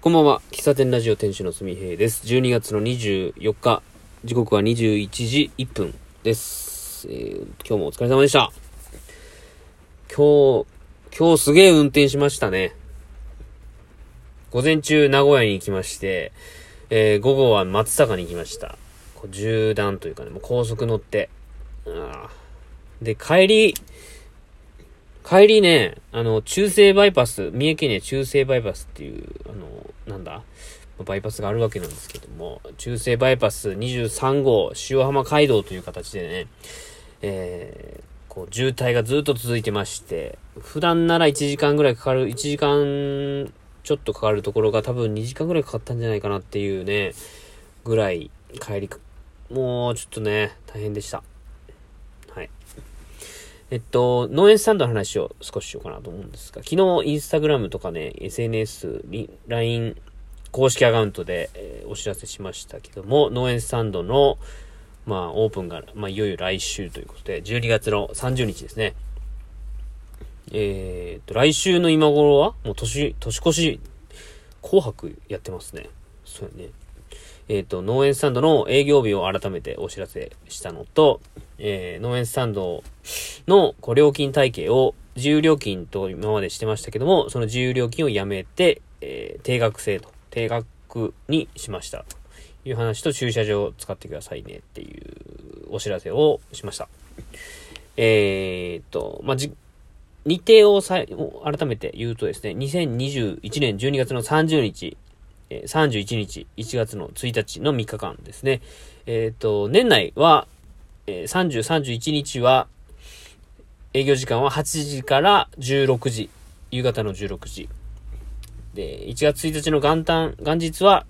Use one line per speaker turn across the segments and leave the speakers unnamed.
こんばんは。喫茶店ラジオ店主のすみへいです。12月の24日、時刻は21時1分です。えー今日もお疲れ様でした。今日、今日すげえ運転しましたね。午前中名古屋に行きまして、えー午後は松阪に行きました。こう縦断というかね、もう高速乗って。で、帰り、帰りね、あの、中西バイパス、三重県に中西バイパスっていう、あの、なんだ、バイパスがあるわけなんですけども、中西バイパス23号、塩浜街道という形でね、えー、こう、渋滞がずっと続いてまして、普段なら1時間ぐらいかかる、1時間ちょっとかかるところが多分2時間ぐらいかかったんじゃないかなっていうね、ぐらい帰り、もうちょっとね、大変でした。えっと、農園スタンドの話を少ししようかなと思うんですが、昨日インスタグラムとかね、SNS、LINE 公式アカウントで、えーお知らせしましたけども、農園スタンドの、まあ、オープンが、まあ、いよいよ来週ということで、12月の30日ですね。えーっと、来週の今頃は、もう年、年越し、紅白やってますね。そうやね。えっ、と、農園スタンドの営業日を改めてお知らせしたのと、えー農園スタンドのこう料金体系を自由料金と今までしてましたけども、その自由料金をやめて、えー定額制と、定額にしました。という話と駐車場を使ってくださいねっていうお知らせをしました。えーっと、まあ、じ、日程をさ改めて言うとですね、2021年12月の30日、え31日、1月の1日の3日間ですね。えっ、と、年内は、えー30、31日は、営業時間は8時から16時、夕方の16時。で、1月1日の元旦、元日は、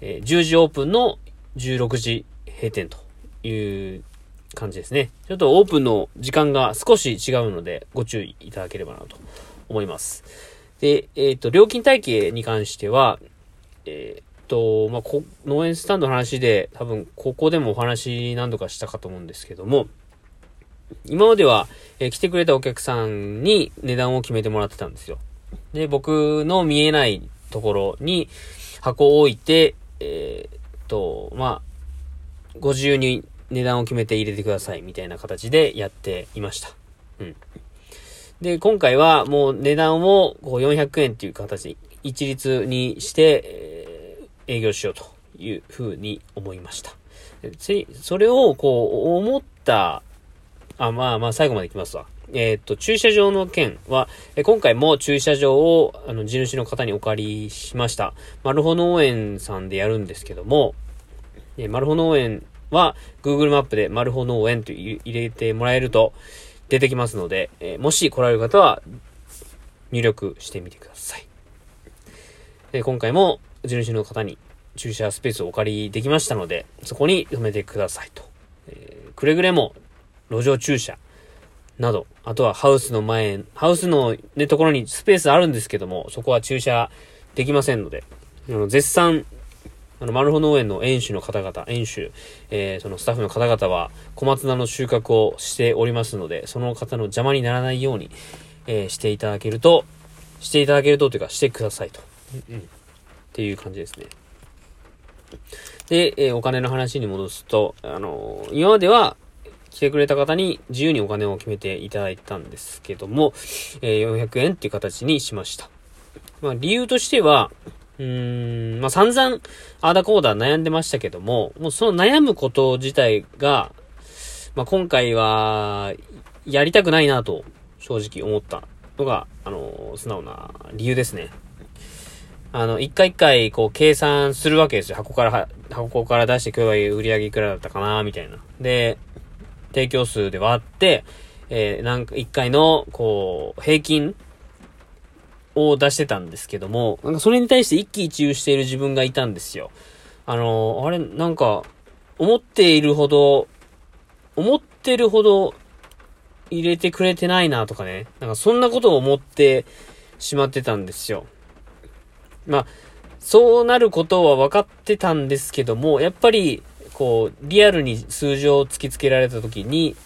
え10時オープンの16時閉店という感じですね。ちょっとオープンの時間が少し違うので、ご注意いただければなと思います。で、えっ、と、料金体系に関しては、えっ、と、まあ、こ、農園スタンドの話で、多分、ここでもお話何度かしたかと思うんですけども、今までは、えー来てくれたお客さんに値段を決めてもらってたんですよ。で、僕の見えないところに箱を置いて、えっと、まあ、ご自由に値段を決めて入れてくださいみたいな形でやっていました。うん。で、今回はもう値段をこう400円っていう形で一律にして、えー営業しようというふうに思いました。それをこう思った、あ、まあまあ最後までいきますわ。えーと、駐車場の件は、え今回も駐車場を、あの、地主の方にお借りしました。マルホ農園さんでやるんですけども、えマルホ農園は Google マップでマルホ農園と入れてもらえると出てきますので、えーもし来られる方は入力してみてください。で今回も地主の方に駐車スペースをお借りできましたので、そこに止めてくださいと。えーくれぐれも路上駐車など、あとはハウスの前、ハウスのね、ところにスペースあるんですけども、そこは駐車できませんので、あの絶賛、あの、マルホ農園の園主の方々、園主、えーそのスタッフの方々は小松菜の収穫をしておりますので、その方の邪魔にならないように、えーしていただけると、していただけるとというか、してくださいと。うんうんっていう感じですね。で、えーお金の話に戻すと、あのー今までは、来てくれた方に自由にお金を決めていただいたんですけども、えー400円っていう形にしました。まあ、理由としては、うーん、まあ、散々、あーだこーだ悩んでましたけども、もうその悩むこと自体が、まあ、今回は、やりたくないなと、正直思ったのが、あの素直な理由ですね。あの、一回一回、こう、計算するわけですよ。箱から、箱から出して今日は売り上げいくらだったかな、みたいな。で、提供数で割って、えーなんか、一回の、こう、平均を出してたんですけども、なんかそれに対して一喜一憂している自分がいたんですよ。あのあれ、なんか、思っているほど、思ってるほど入れてくれてないなとかね。なんかそんなことを思ってしまってたんですよ。まあ、そうなることは分かってたんですけども、やっぱり、こう、リアルに数字を突きつけられた時に、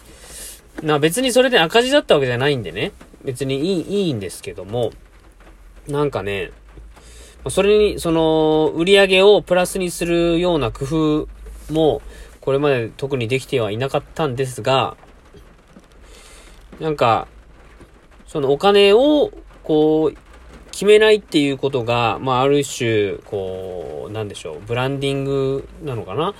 な別にそれで赤字だったわけじゃないんでね。別にいい、いいんですけども、なんかね、それに、その、売り上げをプラスにするような工夫も、これまで特にできてはいなかったんですが、なんか、そのお金を、こう、決めないっていうことが、まあ、ある種、こう、なんでしょう、ブランディングなのかな？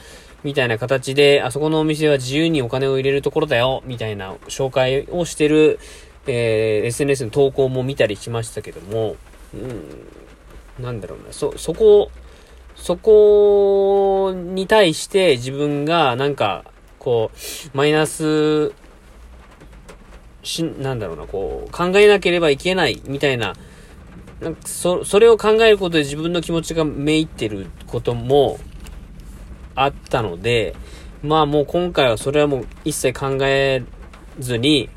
みたいな形で、あそこのお店は自由にお金を入れるところだよ、みたいな紹介をしてる、えー、SNS の投稿も見たりしましたけども、うん、なんだろうな、そ、そこ、そこに対して自分がなんか、こう、マイナス、し、なんだろうな、こう、考えなければいけないみたいな、なんかそ、それを考えることで自分の気持ちがめいってることもあったので、まあもう今回はそれはもう一切考えずに、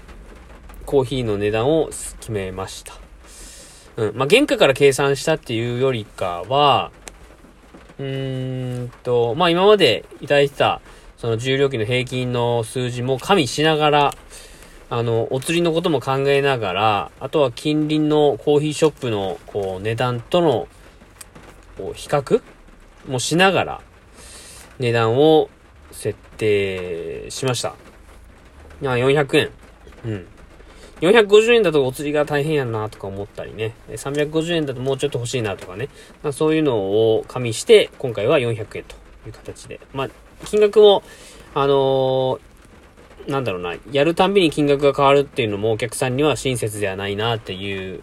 コーヒーの値段を決めました。うん。まあ原価から計算したっていうよりかは、うーんと、まあ今までいただいてた、その重量機の平均の数字も加味しながら、あの、お釣りのことも考えながら、あとは近隣のコーヒーショップの、こう、値段との、こう、比較もしながら、値段を設定しました。400円。うん。450円だとお釣りが大変やなとか思ったりね。350円だともうちょっと欲しいなとかね。まあ、そういうのを加味して、今回は400円という形で。まあ、金額も、あのー、なんだろうな、やるたんびに金額が変わるっていうのもお客さんには親切ではないなっていう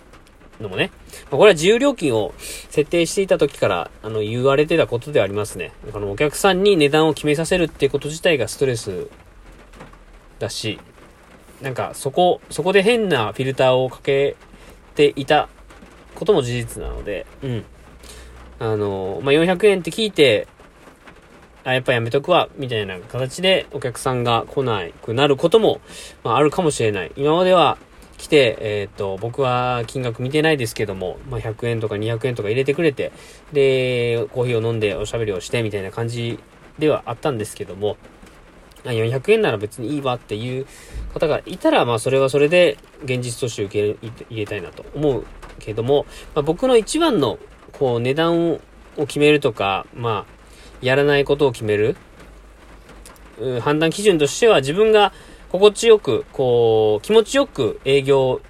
のもね。まあ、これは自由料金を設定していた時から、あの、言われてたことではありますね。あの、お客さんに値段を決めさせるっていうこと自体がストレスだし、なんかそこ、そこで変なフィルターをかけていたことも事実なので、うん。あの、まあ、400円って聞いて、あ、やっぱやめとくわ、みたいな形でお客さんが来なくなることも、まあ、あるかもしれない。今までは来て、えっ、ー、と、僕は金額見てないですけども、まあ、100円とか200円とか入れてくれて、で、コーヒーを飲んでおしゃべりをして、みたいな感じではあったんですけども、400円なら別にいいわっていう方がいたら、まあそれはそれで現実として受け入れたいなと思うけども、まあ、僕の一番のこう値段を決めるとか、まあやらないことを決める、判断基準としては自分が心地よく、こう、気持ちよく営業、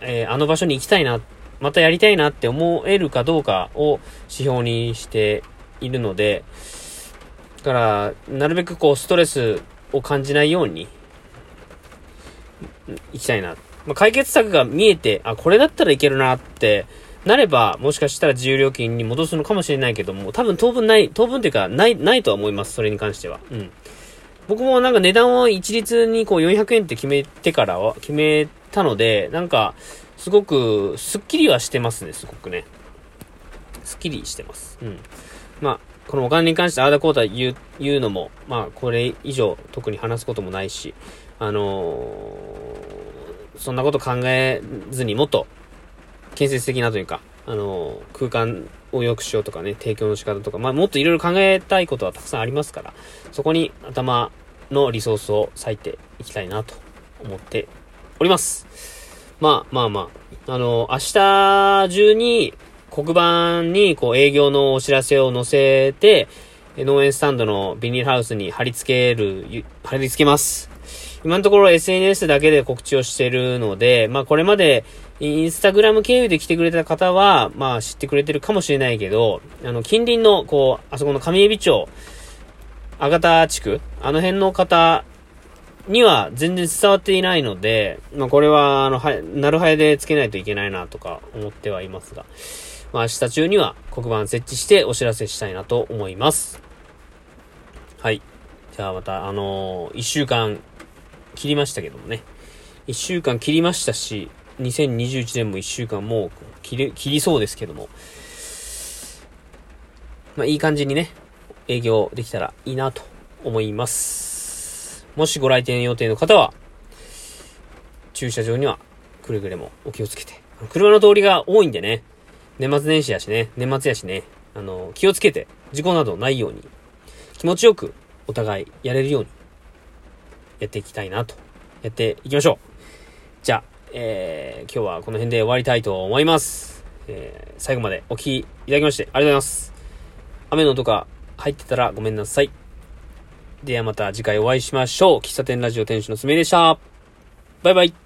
えー、あの場所に行きたいな、またやりたいなって思えるかどうかを指標にしているので、だから、なるべくこう、ストレスを感じないように、行きたいな。まあ、解決策が見えて、あ、これだったらいけるなってなれば、もしかしたら自由料金に戻すのかもしれないけども、多分当分ない、当分っていうか、ない、ないとは思います。それに関しては。うん。僕もなんか値段を一律にこう400円って決めてからは、決めたので、なんか、すごく、スッキリはしてますね、すごくね。スッキリしてます。うん。まあ、このお金に関してああだこうだ言う、言うのも、まあ、これ以上特に話すこともないし、あのー、そんなこと考えずにもっと建設的なというか、あのー、空間を良くしようとかね、提供の仕方とか、まあ、もっといろいろ考えたいことはたくさんありますから、そこに頭のリソースを割いていきたいなと思っております。まあまあまあ、あのー、明日中に、黒板にこう営業のお知らせを載せて、農園スタンドのビニールハウスに貼り付ける、貼り付けます。今のところ SNS だけで告知をしてるので、まあこれまでインスタグラム経由で来てくれた方は、まあ知ってくれてるかもしれないけど、あの、近隣の、こう、あそこの上海老町、あがた地区、あの辺の方には全然伝わっていないので、まあこれは、あの、は、なるはやでつけないといけないなとか思ってはいますが。まあ、明日中には黒板設置してお知らせしたいなと思います。はい。じゃあまた、あのー、1週間切りましたけどもね。1週間切りましたし、2021年も1週間もう切り、切りそうですけども。まあ、いい感じにね、営業できたらいいなと思います。もしご来店予定の方は、駐車場にはくれぐれもお気をつけて。車の通りが多いんでね、年末年始やしね、年末やしね、あの、気をつけて、事故などないように、気持ちよくお互いやれるように、やっていきたいなと、やっていきましょう。じゃあ、えー、今日はこの辺で終わりたいと思います。えー、最後までお聴きいただきましてありがとうございます。雨の音が入ってたらごめんなさい。ではまた次回お会いしましょう。喫茶店ラジオ店主のすめでした。バイバイ。